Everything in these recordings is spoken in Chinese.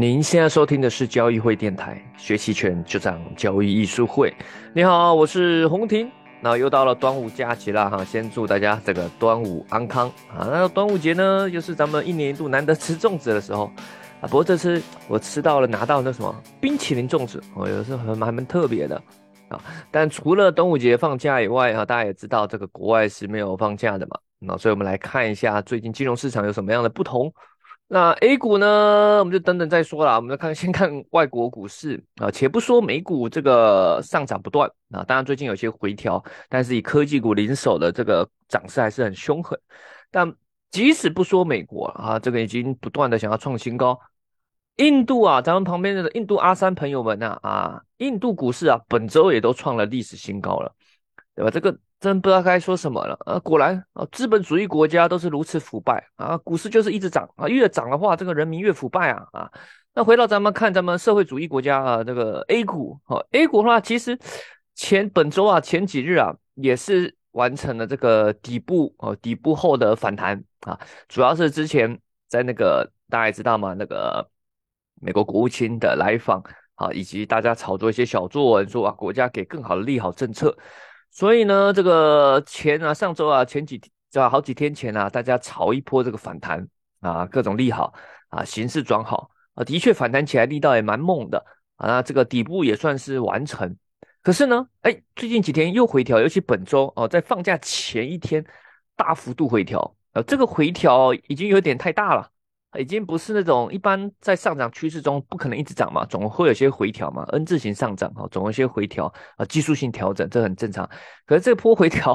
您现在收听的是交易会电台，学习权就涨交易艺术会。你好，我是洪婷。那又到了端午假期了哈，先祝大家这个端午安康啊。那端午节呢，又是咱们一年一度难得吃粽子的时候啊。不过这次我吃到了拿到那什么冰淇淋粽子，哦，也是很还蛮蛮特别的啊。但除了端午节放假以外哈，大家也知道这个国外是没有放假的嘛。那所以我们来看一下最近金融市场有什么样的不同。那 A 股呢，我们就等等再说了。我们看，先看外国股市啊。且不说美股这个上涨不断啊，当然最近有些回调，但是以科技股领手的这个涨势还是很凶狠。但即使不说美国啊，这个已经不断的想要创新高。印度啊，咱们旁边的印度阿三朋友们呐啊，印度股市啊，本周也都创了历史新高了，对吧？这个。真不知道该说什么了啊！果然啊，资本主义国家都是如此腐败啊！股市就是一直涨啊，越涨的话，这个人民越腐败啊啊！那回到咱们看咱们社会主义国家啊，这个 A 股哦，A 股的话，其实前本周啊，前几日啊，也是完成了这个底部哦，底部后的反弹啊，主要是之前在那个大家知道嘛，那个美国国务卿的来访啊，以及大家炒作一些小作文，说啊，国家给更好的利好政策。所以呢，这个前啊，上周啊，前几天啊，好几天前啊，大家炒一波这个反弹啊，各种利好啊，形势转好啊，的确反弹起来力道也蛮猛的啊，那这个底部也算是完成。可是呢，哎，最近几天又回调，尤其本周哦，在放假前一天大幅度回调，呃，这个回调已经有点太大了。已经不是那种一般在上涨趋势中不可能一直涨嘛，总会有些回调嘛，N 字形上涨啊，总有些回调啊，技术性调整这很正常。可是这波回调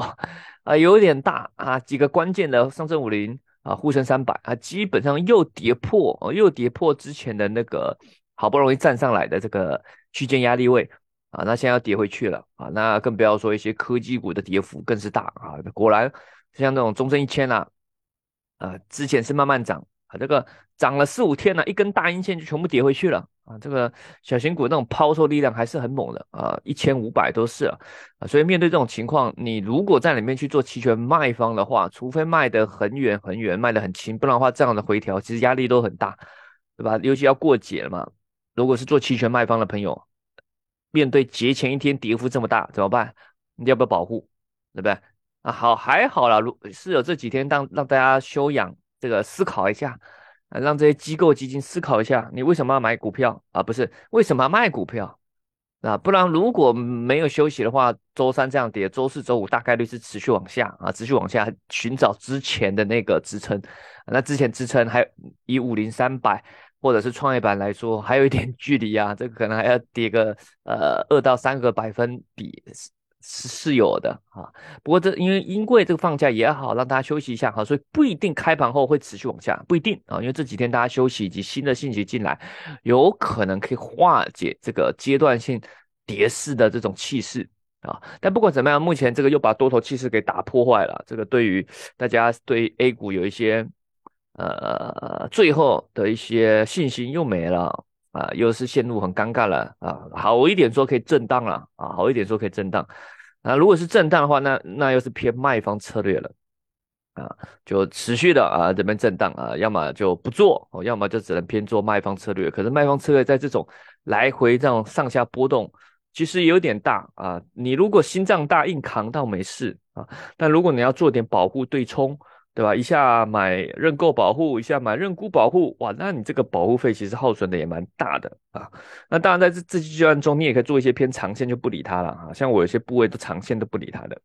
啊有点大啊，几个关键的上证五零啊、沪深三百啊，基本上又跌破哦，又跌破之前的那个好不容易站上来的这个区间压力位啊，那现在要跌回去了啊，那更不要说一些科技股的跌幅更是大啊。果然像那种中证一千呐，啊，之前是慢慢涨。啊，这个涨了四五天了，一根大阴线就全部跌回去了啊！这个小型股那种抛售力量还是很猛的啊，一千五百都是啊，所以面对这种情况，你如果在里面去做期权卖方的话，除非卖得很远很远，卖得很轻，不然的话，这样的回调其实压力都很大，对吧？尤其要过节了嘛，如果是做期权卖方的朋友，面对节前一天跌幅这么大怎么办？你要不要保护？对不对？啊，好还好啦，如是有这几天让让大家休养。这个思考一下，让这些机构基金思考一下，你为什么要买股票啊？不是为什么要卖股票啊？不然如果没有休息的话，周三这样跌，周四周五大概率是持续往下啊，持续往下寻找之前的那个支撑。那之前支撑还以五零三百或者是创业板来说，还有一点 距离啊，这个可能还要跌个呃二到三个百分比。是是有的啊，不过这因为因为这个放假也好，让大家休息一下哈，所以不一定开盘后会持续往下，不一定啊，因为这几天大家休息以及新的信息进来，有可能可以化解这个阶段性跌势的这种气势啊。但不管怎么样，目前这个又把多头气势给打破坏了，这个对于大家对 A 股有一些呃最后的一些信心又没了啊，又是陷入很尴尬了啊。好一点说可以震荡了啊，好一点说可以震荡。那如果是震荡的话，那那又是偏卖方策略了啊，就持续的啊这边震荡啊，要么就不做哦，要么就只能偏做卖方策略。可是卖方策略在这种来回这样上下波动，其实有点大啊。你如果心脏大硬扛倒没事啊，但如果你要做点保护对冲。对吧？一下买认购保护，一下买认沽保护，哇，那你这个保护费其实耗损的也蛮大的啊。那当然，在这这阶段中，你也可以做一些偏长线，就不理它了啊。像我有些部位都长线都不理它的。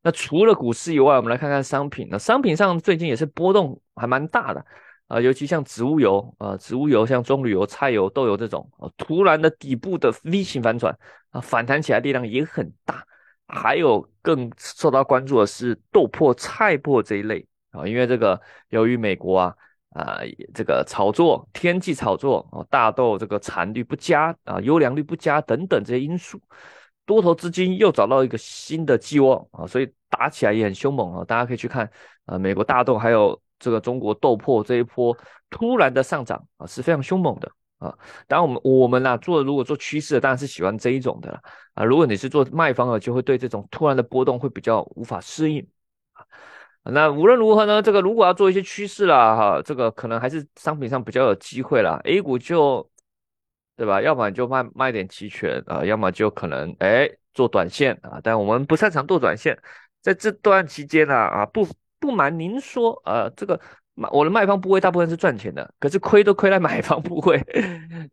那除了股市以外，我们来看看商品。那商品上最近也是波动还蛮大的啊，尤其像植物油啊，植物油像棕榈油、菜油、豆油这种啊，突然的底部的 V 型反转啊，反弹起来力量也很大。还有更受到关注的是豆粕、菜粕这一类啊，因为这个由于美国啊啊这个炒作天气炒作啊，大豆这个产率不佳啊，优良率不佳等等这些因素，多头资金又找到一个新的寄望啊，所以打起来也很凶猛啊。大家可以去看啊，美国大豆还有这个中国豆粕这一波突然的上涨啊，是非常凶猛的。啊，当然我们我们呐做如果做趋势的，当然是喜欢这一种的啦。啊。如果你是做卖方的，就会对这种突然的波动会比较无法适应啊。那无论如何呢，这个如果要做一些趋势啦，哈，这个可能还是商品上比较有机会啦。A 股就，对吧？要么就卖卖点期权啊，要么就可能哎做短线啊。但我们不擅长做短线，在这段期间呢，啊不不瞒您说，呃，这个。我的卖方部位大部分是赚钱的，可是亏都亏在买方部位。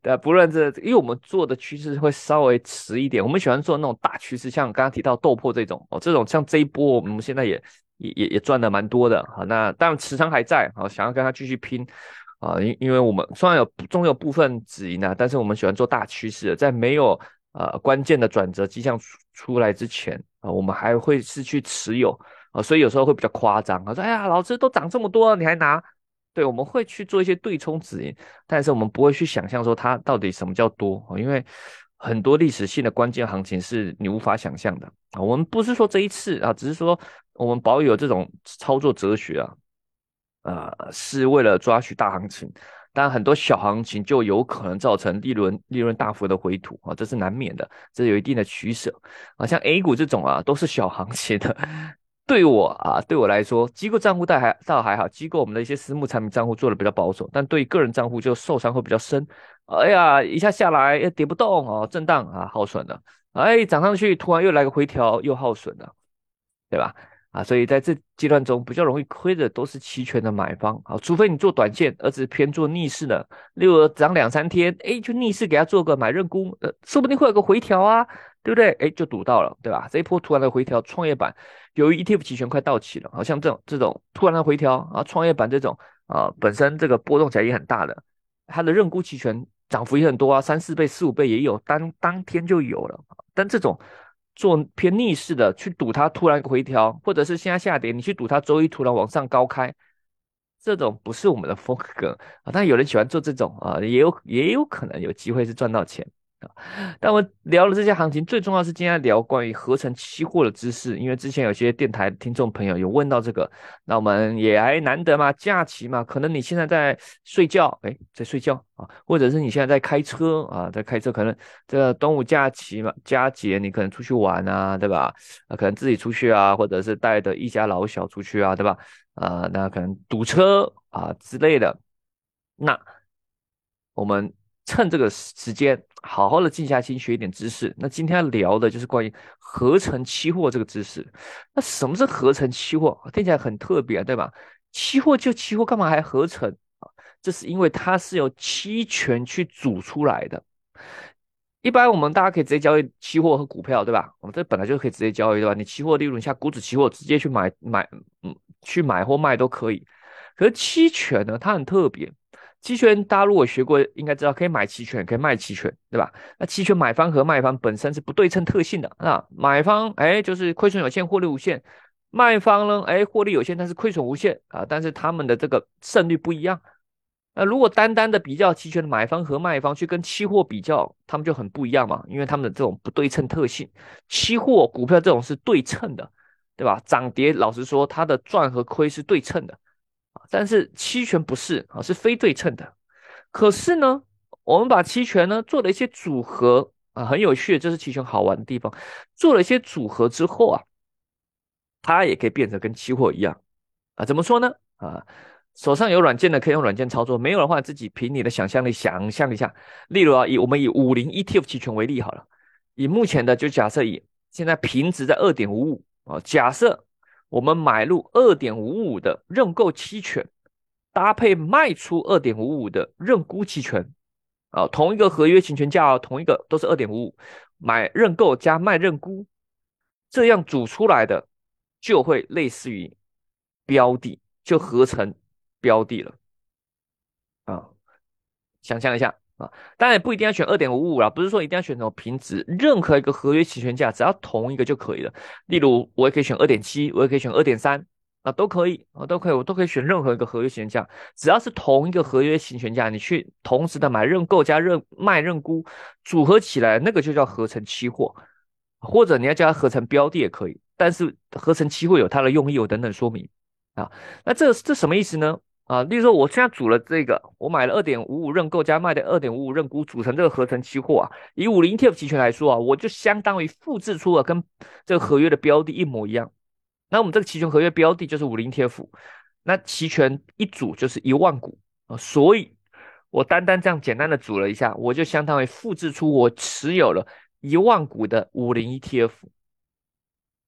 对，不论这，因为我们做的趋势会稍微迟一点，我们喜欢做那种大趋势，像刚刚提到豆粕这种哦，这种像这一波我们现在也也也也赚的蛮多的。好，那当然持仓还在，好，想要跟他继续拼啊，因因为我们虽然有总有部分止盈啊，但是我们喜欢做大趋势，在没有呃关键的转折迹象出出来之前啊，我们还会是去持有。啊，所以有时候会比较夸张啊，说哎呀，老师都涨这么多了，你还拿？对，我们会去做一些对冲止盈，但是我们不会去想象说它到底什么叫多啊，因为很多历史性的关键行情是你无法想象的啊。我们不是说这一次啊，只是说我们保有这种操作哲学啊，呃，是为了抓取大行情，但很多小行情就有可能造成利润利润大幅的回吐啊，这是难免的，这有一定的取舍啊。像 A 股这种啊，都是小行情的。对我啊，对我来说，机构账户倒还倒还好，机构我们的一些私募产品账户做的比较保守，但对个人账户就受伤会比较深。哎呀，一下下来跌不动哦，震荡啊，耗损了。哎，涨上去突然又来个回调，又耗损了，对吧？啊，所以在这阶段中比较容易亏的都是期权的买方啊，除非你做短线，而是偏做逆势的，例如涨两三天，哎，就逆势给他做个买认沽，呃，说不定会有个回调啊。对不对？哎，就赌到了，对吧？这一波突然的回调，创业板由于 ETF 期权快到期了，好像这种这种突然的回调啊，创业板这种啊，本身这个波动起来也很大的，它的认沽期权涨幅也很多啊，三四倍、四五倍也有，当当天就有了。但这种做偏逆势的去赌它突然回调，或者是现在下跌，你去赌它周一突然往上高开，这种不是我们的风格啊。但有人喜欢做这种啊，也有也有可能有机会是赚到钱。但我聊了这些行情，最重要是今天聊关于合成期货的知识，因为之前有些电台听众朋友有问到这个，那我们也还难得嘛，假期嘛，可能你现在在睡觉，哎，在睡觉啊，或者是你现在在开车啊，在开车，可能这个端午假期嘛，佳节你可能出去玩啊，对吧？啊，可能自己出去啊，或者是带着一家老小出去啊，对吧？啊，那可能堵车啊之类的，那我们。趁这个时间，好好的静下心学一点知识。那今天聊的就是关于合成期货这个知识。那什么是合成期货？听起来很特别，对吧？期货就期货，干嘛还合成啊？这是因为它是由期权去组出来的。一般我们大家可以直接交易期货和股票，对吧？我们这本来就可以直接交易，对吧？你期货利润下股指期货直接去买买，嗯，去买或卖都可以。可是期权呢，它很特别。期权大家如果学过，应该知道可以买期权，可以卖期权，对吧？那期权买方和卖方本身是不对称特性的啊。买方哎就是亏损有限，获利无限；卖方呢哎获利有限，但是亏损无限啊。但是他们的这个胜率不一样。那如果单单的比较期权的买方和卖方去跟期货比较，他们就很不一样嘛，因为他们的这种不对称特性。期货股票这种是对称的，对吧？涨跌老实说，它的赚和亏是对称的。但是期权不是啊，是非对称的。可是呢，我们把期权呢做了一些组合啊，很有趣，这是期权好玩的地方。做了一些组合之后啊，它也可以变成跟期货一样啊。怎么说呢？啊，手上有软件的可以用软件操作，没有的话自己凭你的想象力想象一下。例如啊，以我们以五零 ETF 期权为例好了，以目前的就假设以现在平值在二点五五啊，假设。我们买入二点五五的认购期权，搭配卖出二点五五的认沽期权，啊，同一个合约期权价哦，同一个都是二点五五，买认购加卖认沽，这样组出来的就会类似于标的，就合成标的了，啊，想象一下。啊，当然也不一定要选二点五五啦，不是说一定要选什么平值，任何一个合约期权价只要同一个就可以了。例如，我也可以选二点七，我也可以选二点三，啊，都可以，啊，都可以，我都可以选任何一个合约期权价，只要是同一个合约期权价，你去同时的买认购加认卖认沽组合起来，那个就叫合成期货，或者你要叫它合成标的也可以，但是合成期货有它的用意，我等等说明啊。那这这什么意思呢？啊，例如说，我现在组了这个，我买了二点五五认购加卖的二点五五认沽，组成这个合成期货啊。以五零 ETF 期权来说啊，我就相当于复制出了跟这个合约的标的一模一样那我们这个期权合约标的就是五零 TF，那期权一组就是一万股啊，所以我单单这样简单的组了一下，我就相当于复制出我持有了一万股的五零 ETF。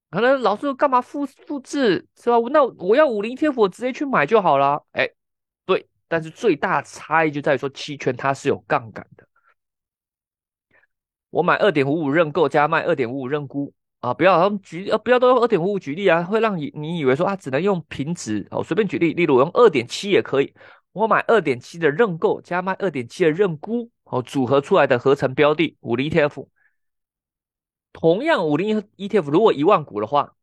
可能老师干嘛复复制是吧？那我要五零 ETF，我直接去买就好了。哎，对，但是最大差异就在于说期权它是有杠杆的。我买二点五五认购加卖二点五五认沽啊！不要他们举呃不要都用二点五五举例啊，会让你你以为说啊只能用平值哦，随便举例，例如我用二点七也可以。我买二点七的认购加卖二点七的认沽哦，组合出来的合成标的五零 ETF。同样五零 ETF 如果一万股的话，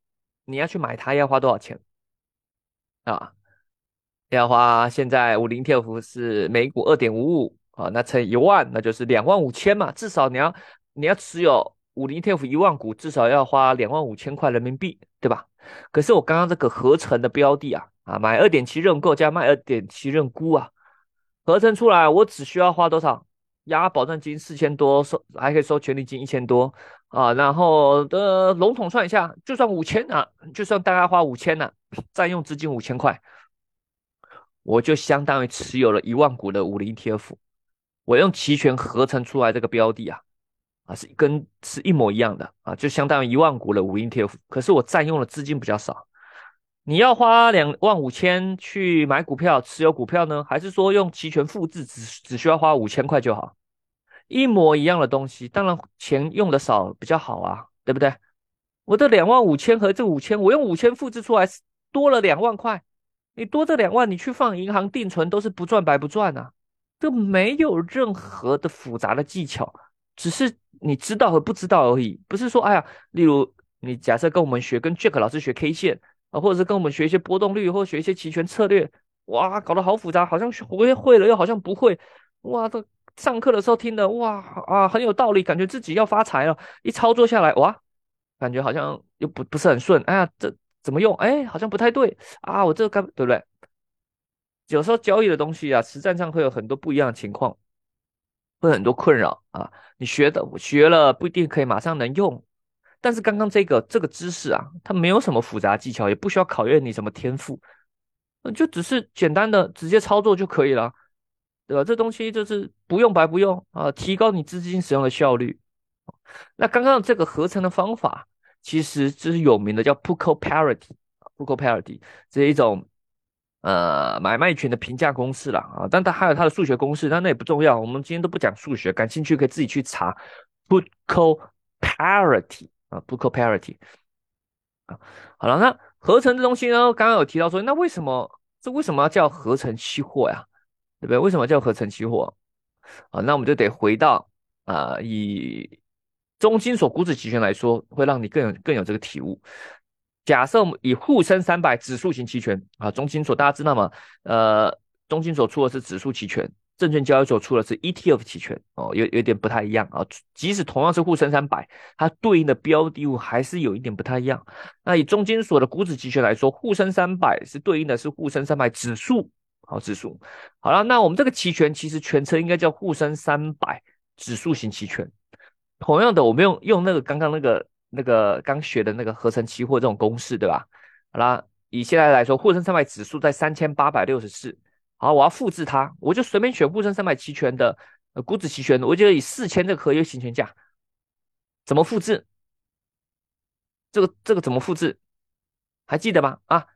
你要去买它要花多少钱啊？要花现在五零 ETF 是每股二点五五啊，那乘一万那就是两万五千嘛，至少你要你要持有五零 ETF 一万股，至少要花两万五千块人民币，对吧？可是我刚刚这个合成的标的啊啊，买二点七认购加卖二点七认沽啊，合成出来我只需要花多少？押保证金四千多，收还可以收权利金一千多啊，然后的笼统算一下，就算五千啊，就算大概花五千呢，占用资金五千块，我就相当于持有了一万股的五零 T F，我用期权合成出来这个标的啊，啊是跟是一模一样的啊，就相当于一万股的五零 T F，可是我占用的资金比较少。你要花两万五千去买股票持有股票呢，还是说用期权复制只只需要花五千块就好？一模一样的东西，当然钱用的少比较好啊，对不对？我的两万五千和这五千，我用五千复制出来多了两万块，你多这两万你去放银行定存都是不赚白不赚啊，这没有任何的复杂的技巧，只是你知道和不知道而已，不是说哎呀，例如你假设跟我们学跟 Jack 老师学 K 线。啊，或者是跟我们学一些波动率，或学一些期权策略，哇，搞得好复杂，好像会会了，又好像不会，哇，这上课的时候听的，哇啊，很有道理，感觉自己要发财了，一操作下来，哇，感觉好像又不不是很顺，哎呀，这怎么用？哎，好像不太对啊，我这个该对不对？有时候交易的东西啊，实战上会有很多不一样的情况，会很多困扰啊，你学的学了不一定可以马上能用。但是刚刚这个这个知识啊，它没有什么复杂技巧，也不需要考验你什么天赋，就只是简单的直接操作就可以了，对吧？这东西就是不用白不用啊，提高你资金使用的效率。那刚刚这个合成的方法，其实就是有名的叫 p u c o parity，p u c o parity 这是一种呃买卖权的评价公式了啊，但它还有它的数学公式，但那也不重要，我们今天都不讲数学，感兴趣可以自己去查 p u c o parity。啊，book parity 啊，好了，那合成这东西呢？刚刚有提到说，那为什么这为什么要叫合成期货呀？对不对？为什么叫合成期货？啊，那我们就得回到啊，以中金所股指期权来说，会让你更有更有这个体悟。假设以沪深三百指数型期权啊，中金所大家知道吗？呃，中金所出的是指数期权。证券交易所出的是 ETF 期权哦，有有点不太一样啊。即使同样是沪深三百，它对应的标的物还是有一点不太一样。那以中金所的股指期权来说，沪深三百是对应的是沪深三百指数，好指数。好了，那我们这个期权其实全称应该叫沪深三百指数型期权。同样的，我们用用那个刚刚那个那个刚学的那个合成期货这种公式，对吧？好啦，以现在来说，沪深三百指数在三千八百六十四。好，我要复制它，我就随便选沪深三百期权的呃股指期权，我就以四千这个合约行权价，怎么复制？这个这个怎么复制？还记得吗？啊，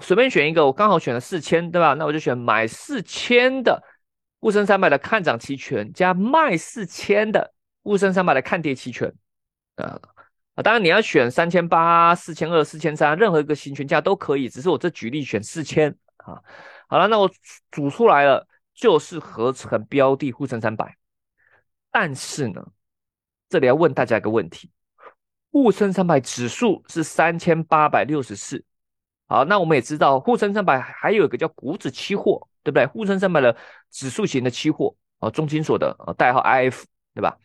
随便选一个，我刚好选了四千，对吧？那我就选买四千的沪深三百的看涨期权，加卖四千的沪深三百的看跌期权。啊啊，当然你要选三千八、四千二、四千三，任何一个行权价都可以，只是我这举例选四千啊。好了，那我组出来了，就是合成标的沪深三百。但是呢，这里要问大家一个问题：沪深三百指数是三千八百六十四。好，那我们也知道沪深三百还有一个叫股指期货，对不对？沪深三百的指数型的期货啊，中金所的代号 IF，对吧？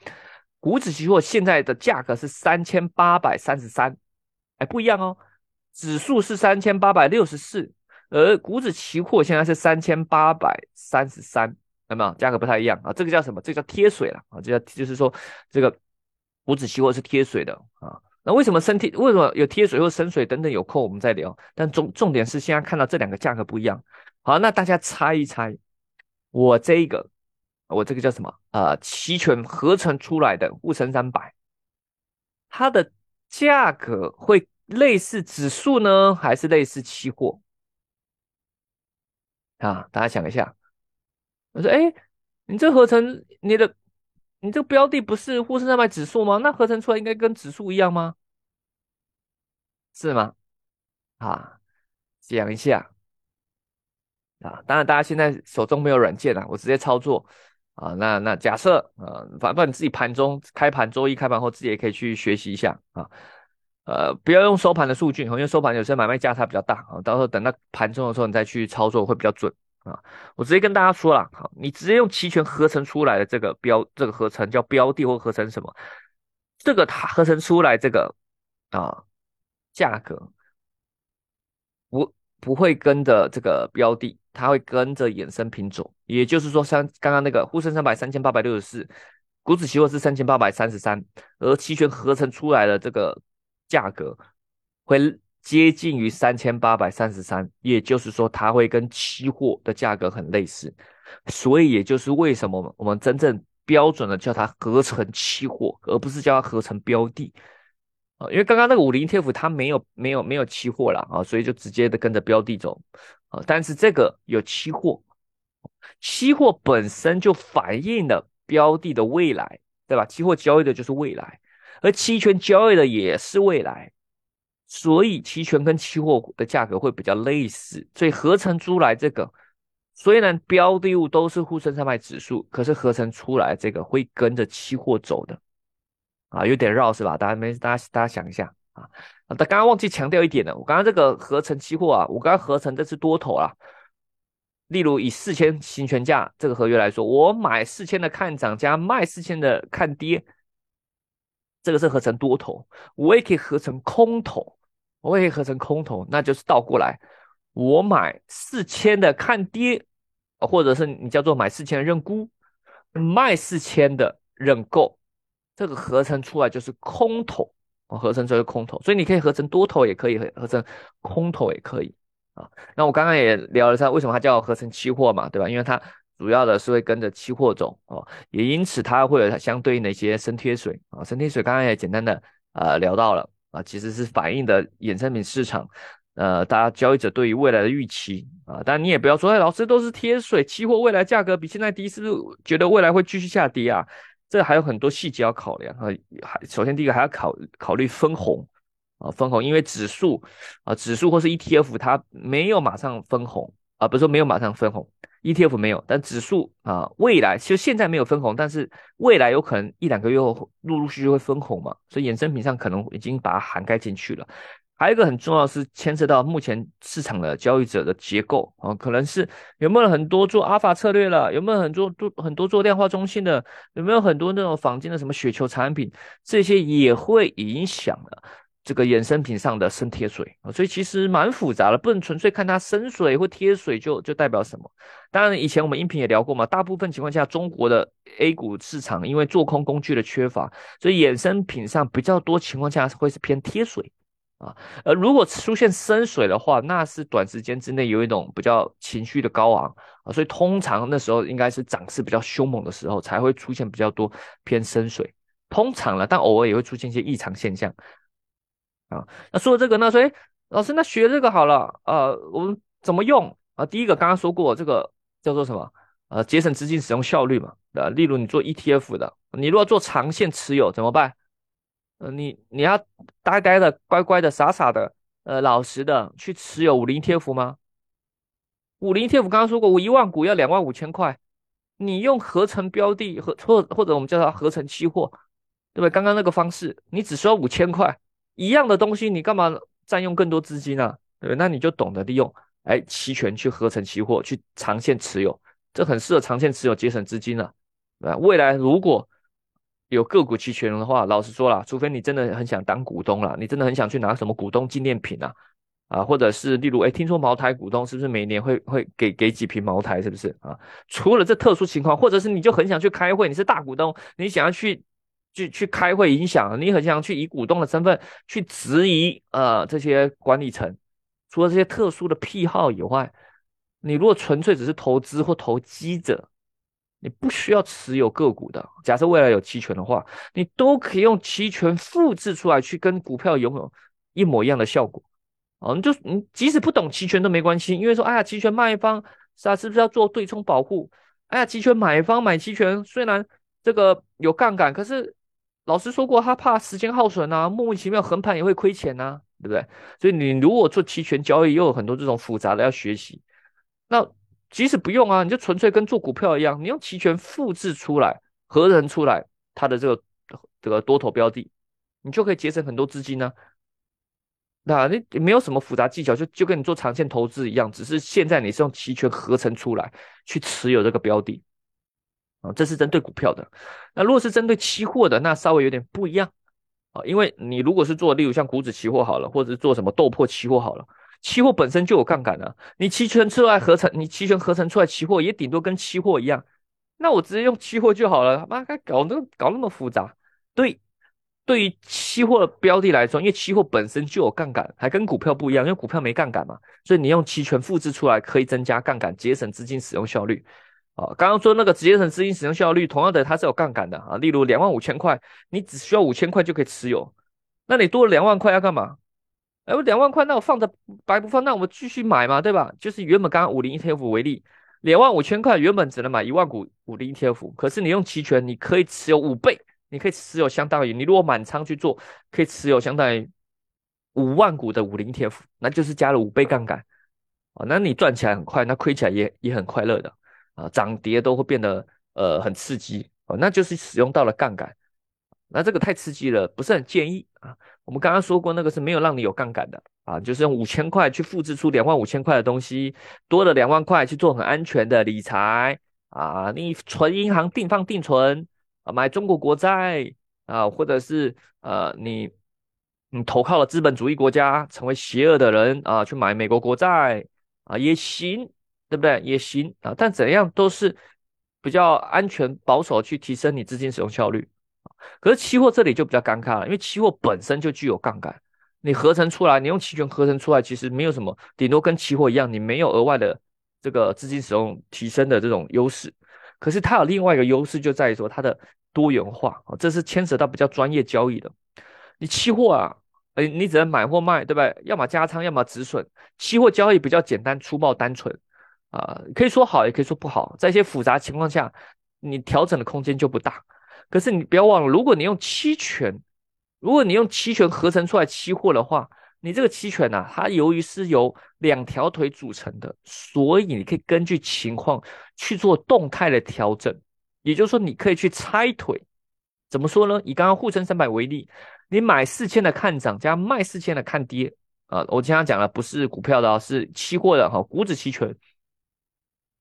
股指期货现在的价格是三千八百三十三，哎，不一样哦，指数是三千八百六十四。而股指期货现在是三千八百三十三，有没有价格不太一样啊？这个叫什么？这个叫贴水了啊！这叫就是说，这个股指期货是贴水的啊。那为什么升贴？为什么有贴水或升水等等有扣？我们再聊。但重重点是现在看到这两个价格不一样。好，那大家猜一猜，我这个，我这个叫什么？呃，期权合成出来的沪深三百，它的价格会类似指数呢，还是类似期货？啊，大家想一下。我说，哎，你这合成你的。你这个标的不是沪深三百指数吗？那合成出来应该跟指数一样吗？是吗？啊，讲一下啊。当然，大家现在手中没有软件啊，我直接操作啊。那那假设啊，反正你自己盘中开盘，周一开盘后自己也可以去学习一下啊。呃，不要用收盘的数据，因为收盘有时候买卖价差比较大啊。到时候等到盘中的时候，你再去操作会比较准。啊，我直接跟大家说了，好，你直接用期权合成出来的这个标，这个合成叫标的或合成什么？这个它合成出来这个啊价格不不会跟着这个标的，它会跟着衍生品走。也就是说，像刚刚那个沪深三百三千八百六十四，股指期货是三千八百三十三，而期权合成出来的这个价格会。接近于三千八百三十三，也就是说它会跟期货的价格很类似，所以也就是为什么我们真正标准的叫它合成期货，而不是叫它合成标的啊，因为刚刚那个五零 TF 它没有没有没有期货了啊，所以就直接的跟着标的走啊，但是这个有期货，期货本身就反映了标的的未来，对吧？期货交易的就是未来，而期权交易的也是未来。所以期权跟期货的价格会比较类似，所以合成出来这个，虽然标的物都是沪深三百指数，可是合成出来这个会跟着期货走的，啊，有点绕是吧？大家没，大家大家想一下啊，啊，他刚刚忘记强调一点了，我刚刚这个合成期货啊，我刚刚合成这是多头啊，例如以四千行权价这个合约来说，我买四千的看涨加卖四千的看跌，这个是合成多头，我也可以合成空头。我也可以合成空头，那就是倒过来，我买四千的看跌，或者是你叫做买四千的认沽，卖四千的认购，这个合成出来就是空头，合成出来空头，所以你可以合成多头，也可以合成空头，也可以啊。那我刚刚也聊了一下，为什么它叫合成期货嘛，对吧？因为它主要的是会跟着期货走哦，也因此它会有它相对应的一些升贴水啊，升贴水刚刚也简单的呃聊到了。啊，其实是反映的衍生品市场，呃，大家交易者对于未来的预期啊，但你也不要说，哎，老师都是贴水，期货未来价格比现在低，是不是觉得未来会继续下跌啊？这还有很多细节要考量啊。还首先第一个还要考考虑分红啊，分红，因为指数啊，指数或是 ETF 它没有马上分红啊，不是说没有马上分红。ETF 没有，但指数啊，未来其实现在没有分红，但是未来有可能一两个月后陆陆续续会分红嘛，所以衍生品上可能已经把它涵盖进去了。还有一个很重要是牵涉到目前市场的交易者的结构啊，可能是有没有很多做阿尔法策略了，有没有很多做很多做量化中心的，有没有很多那种仿金的什么雪球产品，这些也会影响了。这个衍生品上的升贴水啊，所以其实蛮复杂的，不能纯粹看它升水或贴水就就代表什么。当然，以前我们音频也聊过嘛，大部分情况下，中国的 A 股市场因为做空工具的缺乏，所以衍生品上比较多情况下会是偏贴水啊。而如果出现升水的话，那是短时间之内有一种比较情绪的高昂啊，所以通常那时候应该是涨势比较凶猛的时候，才会出现比较多偏深水。通常了，但偶尔也会出现一些异常现象。啊，那说这个，那说，哎，老师，那学这个好了，呃，我们怎么用啊？第一个刚刚说过，这个叫做什么？呃，节省资金使用效率嘛。呃，例如你做 ETF 的，你如果做长线持有怎么办？呃，你你要呆呆的、乖乖的、傻傻的、呃，老实的去持有五零 ETF 吗？五零 ETF 刚刚说过，我一万股要两万五千块，你用合成标的和或或者我们叫它合成期货，对不对？刚刚那个方式，你只需要五千块。一样的东西，你干嘛占用更多资金呢？对？那你就懂得利用哎期权去合成期货，去长线持有，这很适合长线持有节省资金了。啊，未来如果有个股期权的话，老实说了，除非你真的很想当股东了，你真的很想去拿什么股东纪念品啊，啊，或者是例如哎，听说茅台股东是不是每年会会给给几瓶茅台，是不是啊？除了这特殊情况，或者是你就很想去开会，你是大股东，你想要去。去去开会影响，你很想去以股东的身份去质疑呃这些管理层，除了这些特殊的癖好以外，你如果纯粹只是投资或投机者，你不需要持有个股的。假设未来有期权的话，你都可以用期权复制出来，去跟股票拥有一模一样的效果。哦，你就你即使不懂期权都没关系，因为说哎呀，期权卖方是啊，是不是要做对冲保护？哎呀，期权买方买期权虽然这个有杠杆，可是老师说过，他怕时间耗损啊，莫名其妙横盘也会亏钱呐，对不对？所以你如果做期权交易，又有很多这种复杂的要学习，那即使不用啊，你就纯粹跟做股票一样，你用期权复制出来、合成出来它的这个这个多头标的，你就可以节省很多资金呢。那你没有什么复杂技巧，就就跟你做长线投资一样，只是现在你是用期权合成出来去持有这个标的啊，这是针对股票的。那如果是针对期货的，那稍微有点不一样啊，因为你如果是做，例如像股指期货好了，或者是做什么豆破期货好了，期货本身就有杠杆了，你期权出来合成，你期权合成出来期货也顶多跟期货一样，那我直接用期货就好了，妈该搞那搞那么复杂？对。对于期货标的来说，因为期货本身就有杠杆，还跟股票不一样，因为股票没杠杆嘛，所以你用期权复制出来可以增加杠杆，节省资金使用效率。啊，刚刚说那个直接成资金使用效率，同样的它是有杠杆的啊。例如两万五千块，你只需要五千块就可以持有，那你多了两万块要干嘛？哎，我两万块那我放着白不放，那我们继续买嘛，对吧？就是原本刚刚五零 ETF 为例，两万五千块原本只能买一万股五零 ETF，可是你用期权你可以持有五倍。你可以持有相当于你如果满仓去做，可以持有相当于五万股的五零 ETF，那就是加了五倍杠杆啊，那你赚起来很快，那亏起来也也很快乐的啊，涨跌都会变得呃很刺激啊，那就是使用到了杠杆，那这个太刺激了，不是很建议啊。我们刚刚说过那个是没有让你有杠杆的啊，就是用五千块去复制出两万五千块的东西，多了两万块去做很安全的理财啊，你存银行定放定存。啊，买中国国债啊，或者是呃，你你投靠了资本主义国家，成为邪恶的人啊，去买美国国债啊，也行，对不对？也行啊，但怎样都是比较安全保守，去提升你资金使用效率。可是期货这里就比较尴尬了，因为期货本身就具有杠杆，你合成出来，你用期权合成出来，其实没有什么，顶多跟期货一样，你没有额外的这个资金使用提升的这种优势。可是它有另外一个优势，就在于说它的多元化啊，这是牵扯到比较专业交易的。你期货啊，哎，你只能买或卖，对不对？要么加仓，要么止损。期货交易比较简单、粗暴、单纯啊，可以说好，也可以说不好。在一些复杂情况下，你调整的空间就不大。可是你不要忘了，如果你用期权，如果你用期权合成出来期货的话。你这个期权呢，它由于是由两条腿组成的，所以你可以根据情况去做动态的调整。也就是说，你可以去拆腿。怎么说呢？以刚刚沪深三百为例，你买四千的看涨，加卖四千的看跌啊。我经常讲了，不是股票的啊，是期货的哈，股指期权。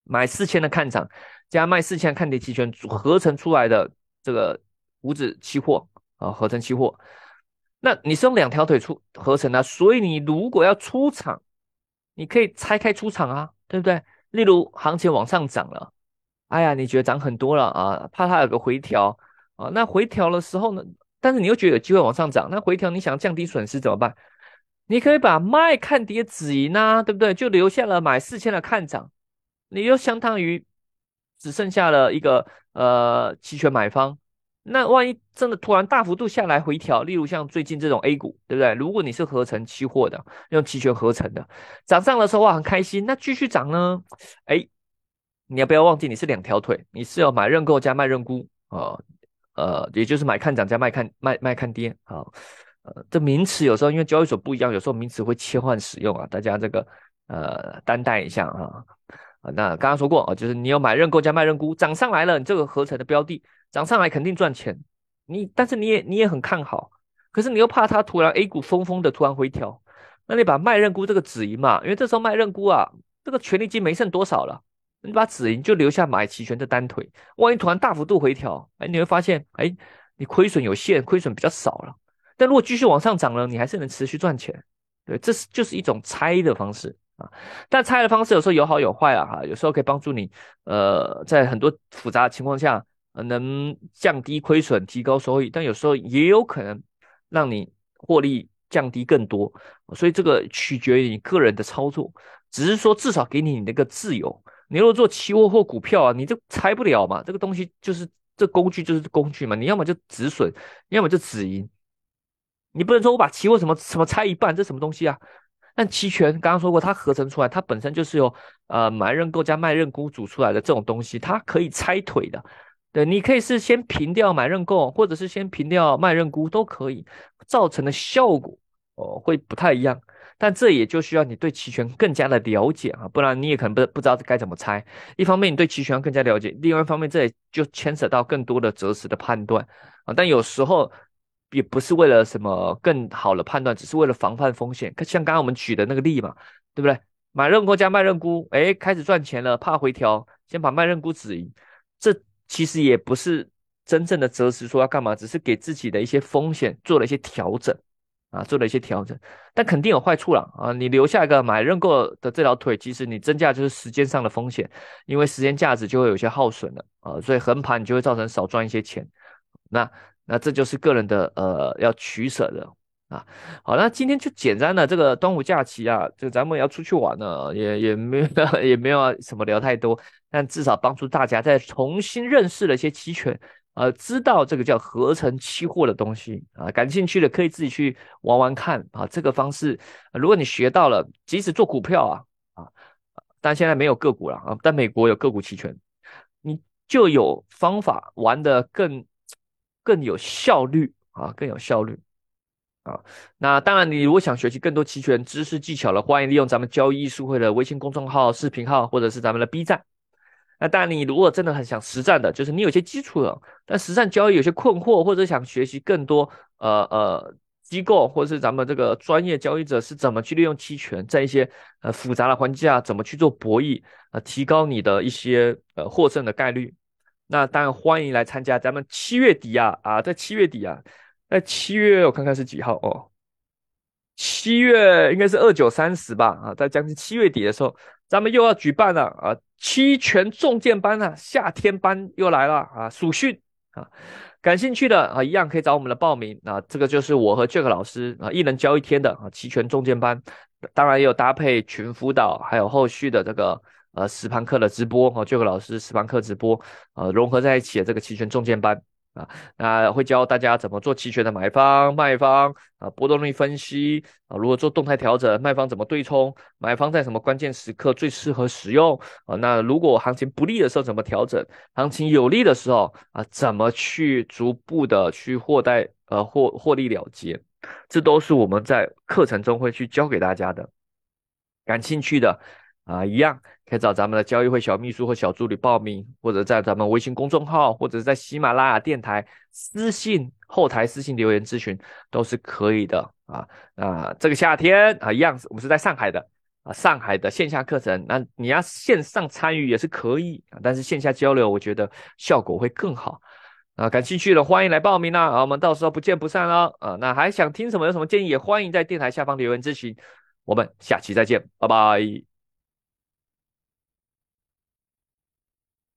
买四千的看涨，加卖四千看跌期权组合成出来的这个股指期货啊，合成期货。那你是用两条腿出合成的，所以你如果要出场，你可以拆开出场啊，对不对？例如行情往上涨了，哎呀，你觉得涨很多了啊，怕它有个回调啊，那回调的时候呢，但是你又觉得有机会往上涨，那回调你想降低损失怎么办？你可以把卖看跌止盈啊，对不对？就留下了买四千的看涨，你又相当于只剩下了一个呃期权买方。那万一真的突然大幅度下来回调，例如像最近这种 A 股，对不对？如果你是合成期货的，用期权合成的，涨上的时候哇很开心，那继续涨呢？哎，你要不要忘记你是两条腿？你是要买认购加卖认沽啊？呃，也就是买看涨加卖看卖卖看跌啊？呃，这名词有时候因为交易所不一样，有时候名词会切换使用啊，大家这个呃担待一下啊。啊，那刚刚说过啊，就是你有买认购加卖认沽，涨上来了，你这个合成的标的。涨上来肯定赚钱，你但是你也你也很看好，可是你又怕它突然 A 股疯疯的突然回调，那你把卖认沽这个止盈嘛，因为这时候卖认沽啊，这个权利金没剩多少了，你把止盈就留下买期权的单腿，万一突然大幅度回调，哎，你会发现，哎，你亏损有限，亏损比较少了，但如果继续往上涨了，你还是能持续赚钱，对，这是就是一种猜的方式。啊，但猜的方式有时候有好有坏啊，哈，有时候可以帮助你，呃，在很多复杂的情况下。能降低亏损、提高收益，但有时候也有可能让你获利降低更多。所以这个取决于你个人的操作，只是说至少给你你那个自由。你如果做期货或股票啊，你就猜不了嘛。这个东西就是这工具就是工具嘛，你要么就止损，要么就止盈。你不能说我把期货什么什么拆一半，这什么东西啊？但期权刚刚说过，它合成出来，它本身就是由呃买认购加卖认沽组出来的这种东西，它可以拆腿的。对，你可以是先平掉买认购，或者是先平掉卖认沽都可以，造成的效果哦会不太一样。但这也就需要你对期权更加的了解啊，不然你也可能不不知道该怎么拆。一方面你对期权更加了解，另外一方面这也就牵扯到更多的择时的判断啊。但有时候。也不是为了什么更好的判断，只是为了防范风险。像刚刚我们举的那个例嘛，对不对？买认购加卖认沽，哎，开始赚钱了，怕回调，先把卖认沽止盈。这其实也不是真正的择时说要干嘛，只是给自己的一些风险做了一些调整啊，做了一些调整。但肯定有坏处了啊！你留下一个买认购的这条腿，其实你增加就是时间上的风险，因为时间价值就会有些耗损了啊，所以横盘你就会造成少赚一些钱。那。那这就是个人的呃要取舍的啊。好，那今天就简单的这个端午假期啊，就咱们要出去玩呢，也也没有 也没有什么聊太多，但至少帮助大家再重新认识了一些期权，呃，知道这个叫合成期货的东西啊。感兴趣的可以自己去玩玩看啊。这个方式，如果你学到了，即使做股票啊啊，但现在没有个股了啊，但美国有个股期权，你就有方法玩的更。更有效率啊，更有效率啊。那当然，你如果想学习更多期权知识技巧了，欢迎利用咱们交易艺术会的微信公众号、视频号，或者是咱们的 B 站。那当然，你如果真的很想实战的，就是你有些基础的，但实战交易有些困惑，或者想学习更多呃呃机构或者是咱们这个专业交易者是怎么去利用期权，在一些呃复杂的环境下怎么去做博弈啊，提高你的一些呃获胜的概率。那当然欢迎来参加，咱们七月底啊啊，在七月底啊，在七月我看看是几号哦，七月应该是二九三十吧啊，在将近七月底的时候，咱们又要举办了啊期权重剑班啊，夏天班又来了啊，暑训啊，感兴趣的啊一样可以找我们的报名啊，这个就是我和 Jack 老师啊一人教一天的啊期权重剑班，当然也有搭配群辅导，还有后续的这个。呃，实盘课的直播和这个老师实盘课直播，呃，融合在一起的这个期权中间班啊，那会教大家怎么做期权的买方、卖方啊，波动率分析啊，如何做动态调整，卖方怎么对冲，买方在什么关键时刻最适合使用啊？那如果行情不利的时候怎么调整？行情有利的时候啊，怎么去逐步的去获带呃获获利了结？这都是我们在课程中会去教给大家的。感兴趣的。啊，一样可以找咱们的交易会小秘书或小助理报名，或者在咱们微信公众号，或者是在喜马拉雅电台私信后台私信留言咨询都是可以的啊。啊，这个夏天啊，一样我们是在上海的啊，上海的线下课程，那你要线上参与也是可以啊，但是线下交流我觉得效果会更好啊。感兴趣的欢迎来报名啦，啊，我们到时候不见不散哦啊。那还想听什么有什么建议，也欢迎在电台下方留言咨询，我们下期再见，拜拜。